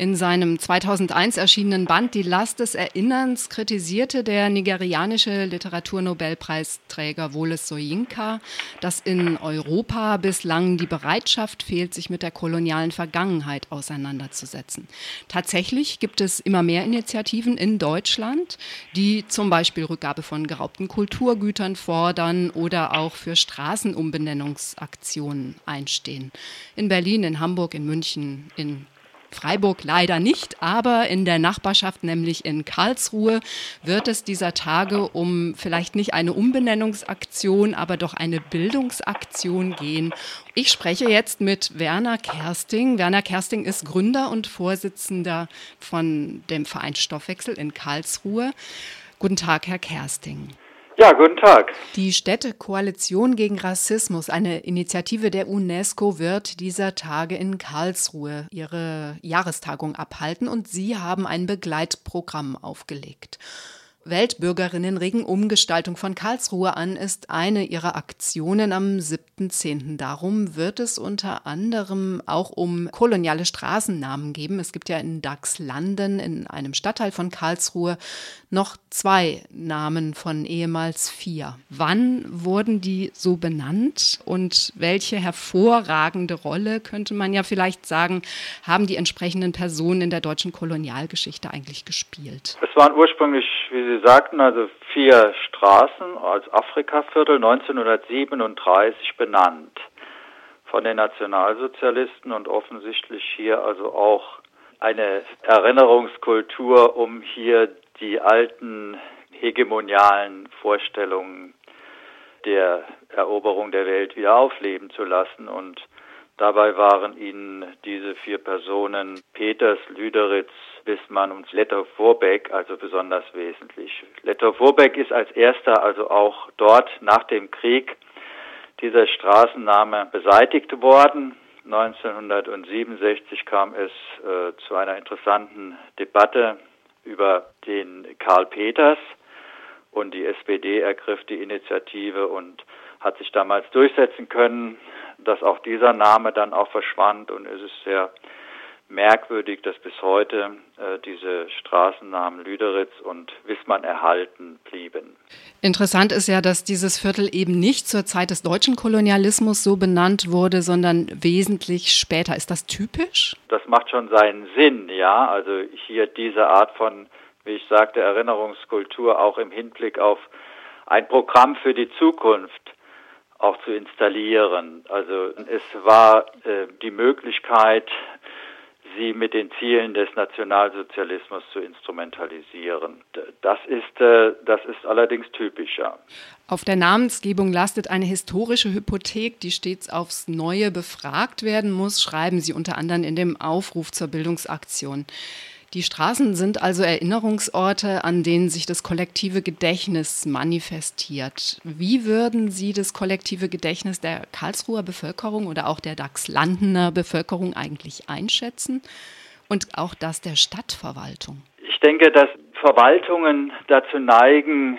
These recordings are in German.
In seinem 2001 erschienenen Band Die Last des Erinnerns kritisierte der nigerianische Literaturnobelpreisträger Woles Soyinka, dass in Europa bislang die Bereitschaft fehlt, sich mit der kolonialen Vergangenheit auseinanderzusetzen. Tatsächlich gibt es immer mehr Initiativen in Deutschland, die zum Beispiel Rückgabe von geraubten Kulturgütern fordern oder auch für Straßenumbenennungsaktionen einstehen. In Berlin, in Hamburg, in München, in Freiburg leider nicht, aber in der Nachbarschaft, nämlich in Karlsruhe, wird es dieser Tage um vielleicht nicht eine Umbenennungsaktion, aber doch eine Bildungsaktion gehen. Ich spreche jetzt mit Werner Kersting. Werner Kersting ist Gründer und Vorsitzender von dem Verein Stoffwechsel in Karlsruhe. Guten Tag, Herr Kersting. Ja, guten Tag. Die Städtekoalition gegen Rassismus, eine Initiative der UNESCO, wird dieser Tage in Karlsruhe ihre Jahrestagung abhalten und Sie haben ein Begleitprogramm aufgelegt. Weltbürgerinnen regen Umgestaltung von Karlsruhe an, ist eine ihrer Aktionen am 7.10. Darum wird es unter anderem auch um koloniale Straßennamen geben. Es gibt ja in Dachslanden, in einem Stadtteil von Karlsruhe, noch zwei Namen von ehemals vier. Wann wurden die so benannt und welche hervorragende Rolle, könnte man ja vielleicht sagen, haben die entsprechenden Personen in der deutschen Kolonialgeschichte eigentlich gespielt? Es waren ursprünglich, wie Sie sagten, also vier Straßen als Afrikaviertel 1937 benannt von den Nationalsozialisten und offensichtlich hier also auch eine Erinnerungskultur, um hier die alten hegemonialen Vorstellungen der Eroberung der Welt wieder aufleben zu lassen. Und dabei waren ihnen diese vier Personen Peters, Lüderitz, Wissmann und Letter-Vorbeck also besonders wesentlich. Letter-Vorbeck ist als erster also auch dort nach dem Krieg dieser Straßenname beseitigt worden. 1967 kam es äh, zu einer interessanten Debatte über den Karl Peters und die SPD ergriff die Initiative und hat sich damals durchsetzen können, dass auch dieser Name dann auch verschwand und es ist sehr merkwürdig, dass bis heute äh, diese Straßennamen Lüderitz und Wissmann erhalten blieben. Interessant ist ja, dass dieses Viertel eben nicht zur Zeit des deutschen Kolonialismus so benannt wurde, sondern wesentlich später. Ist das typisch? Das macht schon seinen Sinn, ja. Also hier diese Art von, wie ich sagte, Erinnerungskultur auch im Hinblick auf ein Programm für die Zukunft auch zu installieren. Also es war äh, die Möglichkeit, sie mit den Zielen des Nationalsozialismus zu instrumentalisieren. Das ist, äh, das ist allerdings typischer. Auf der Namensgebung lastet eine historische Hypothek, die stets aufs Neue befragt werden muss, schreiben Sie unter anderem in dem Aufruf zur Bildungsaktion. Die Straßen sind also Erinnerungsorte, an denen sich das kollektive Gedächtnis manifestiert. Wie würden Sie das kollektive Gedächtnis der Karlsruher Bevölkerung oder auch der Dachslandener Bevölkerung eigentlich einschätzen? Und auch das der Stadtverwaltung? Ich denke, dass Verwaltungen dazu neigen,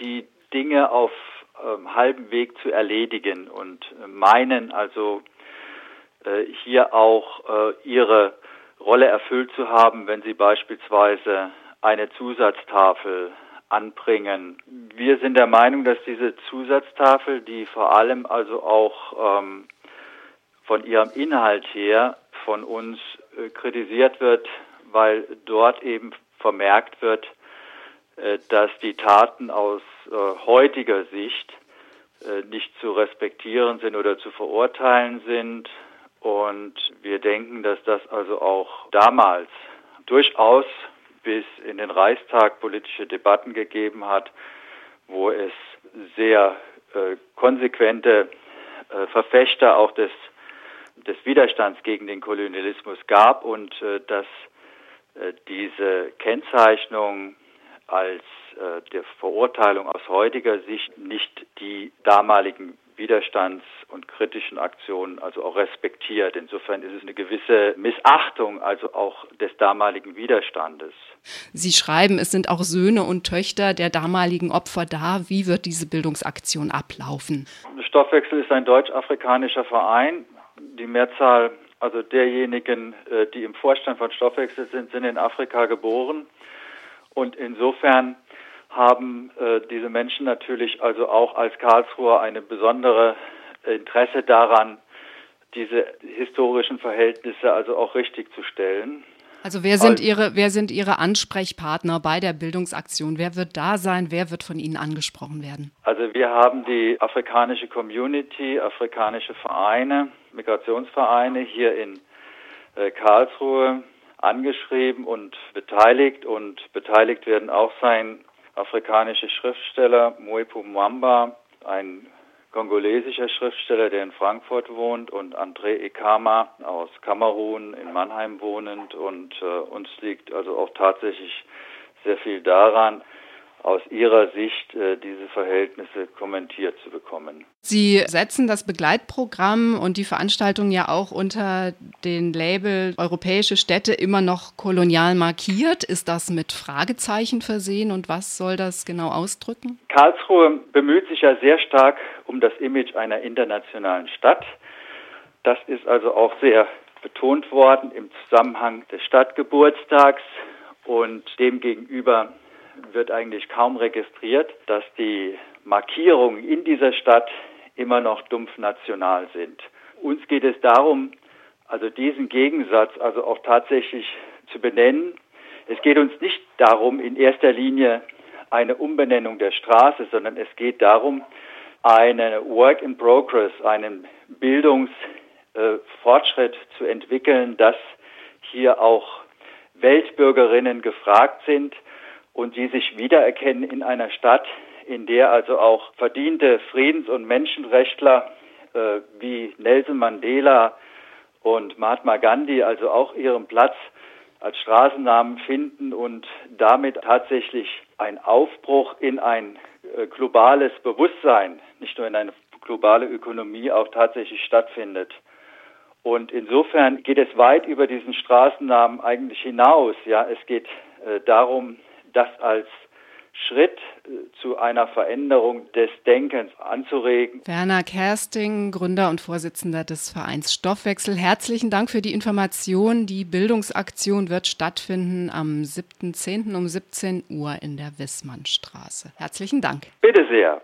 die Dinge auf ähm, halbem Weg zu erledigen und äh, meinen also äh, hier auch äh, ihre Rolle erfüllt zu haben, wenn sie beispielsweise eine Zusatztafel anbringen. Wir sind der Meinung, dass diese Zusatztafel, die vor allem also auch ähm, von ihrem Inhalt her von uns äh, kritisiert wird, weil dort eben vermerkt wird, äh, dass die Taten aus äh, heutiger Sicht äh, nicht zu respektieren sind oder zu verurteilen sind, und wir denken, dass das also auch damals durchaus bis in den Reichstag politische Debatten gegeben hat, wo es sehr äh, konsequente äh, Verfechter auch des, des Widerstands gegen den Kolonialismus gab und äh, dass äh, diese Kennzeichnung als äh, der Verurteilung aus heutiger Sicht nicht die damaligen Widerstands- und kritischen Aktionen also auch respektiert. Insofern ist es eine gewisse Missachtung also auch des damaligen Widerstandes. Sie schreiben, es sind auch Söhne und Töchter der damaligen Opfer da. Wie wird diese Bildungsaktion ablaufen? Stoffwechsel ist ein deutsch-afrikanischer Verein. Die Mehrzahl also derjenigen, äh, die im Vorstand von Stoffwechsel sind, sind in Afrika geboren. Und insofern haben äh, diese Menschen natürlich also auch als Karlsruher eine besondere Interesse daran, diese historischen Verhältnisse also auch richtig zu stellen. Also wer sind Ihre, wer sind Ihre Ansprechpartner bei der Bildungsaktion? Wer wird da sein? Wer wird von Ihnen angesprochen werden? Also wir haben die afrikanische Community, afrikanische Vereine, Migrationsvereine hier in äh, Karlsruhe angeschrieben und beteiligt und beteiligt werden auch sein afrikanische Schriftsteller Moepu Mwamba, ein kongolesischer Schriftsteller, der in Frankfurt wohnt, und André Ekama aus Kamerun in Mannheim wohnend. Und äh, uns liegt also auch tatsächlich sehr viel daran, aus Ihrer Sicht äh, diese Verhältnisse kommentiert zu bekommen. Sie setzen das Begleitprogramm und die Veranstaltung ja auch unter den Label Europäische Städte immer noch kolonial markiert. Ist das mit Fragezeichen versehen und was soll das genau ausdrücken? Karlsruhe bemüht sich ja sehr stark um das Image einer internationalen Stadt. Das ist also auch sehr betont worden im Zusammenhang des Stadtgeburtstags und demgegenüber wird eigentlich kaum registriert, dass die Markierungen in dieser Stadt immer noch dumpf national sind. Uns geht es darum, also diesen Gegensatz also auch tatsächlich zu benennen. Es geht uns nicht darum, in erster Linie eine Umbenennung der Straße, sondern es geht darum, eine Work in Progress, einen Bildungsfortschritt äh, zu entwickeln, dass hier auch Weltbürgerinnen gefragt sind, und die sich wiedererkennen in einer Stadt, in der also auch verdiente Friedens- und Menschenrechtler äh, wie Nelson Mandela und Mahatma Gandhi also auch ihren Platz als Straßennamen finden und damit tatsächlich ein Aufbruch in ein äh, globales Bewusstsein, nicht nur in eine globale Ökonomie, auch tatsächlich stattfindet. Und insofern geht es weit über diesen Straßennamen eigentlich hinaus. Ja, es geht äh, darum, das als Schritt äh, zu einer Veränderung des Denkens anzuregen. Werner Kersting, Gründer und Vorsitzender des Vereins Stoffwechsel, herzlichen Dank für die Information. Die Bildungsaktion wird stattfinden am 7.10. um 17 Uhr in der Wissmannstraße. Herzlichen Dank. Bitte sehr.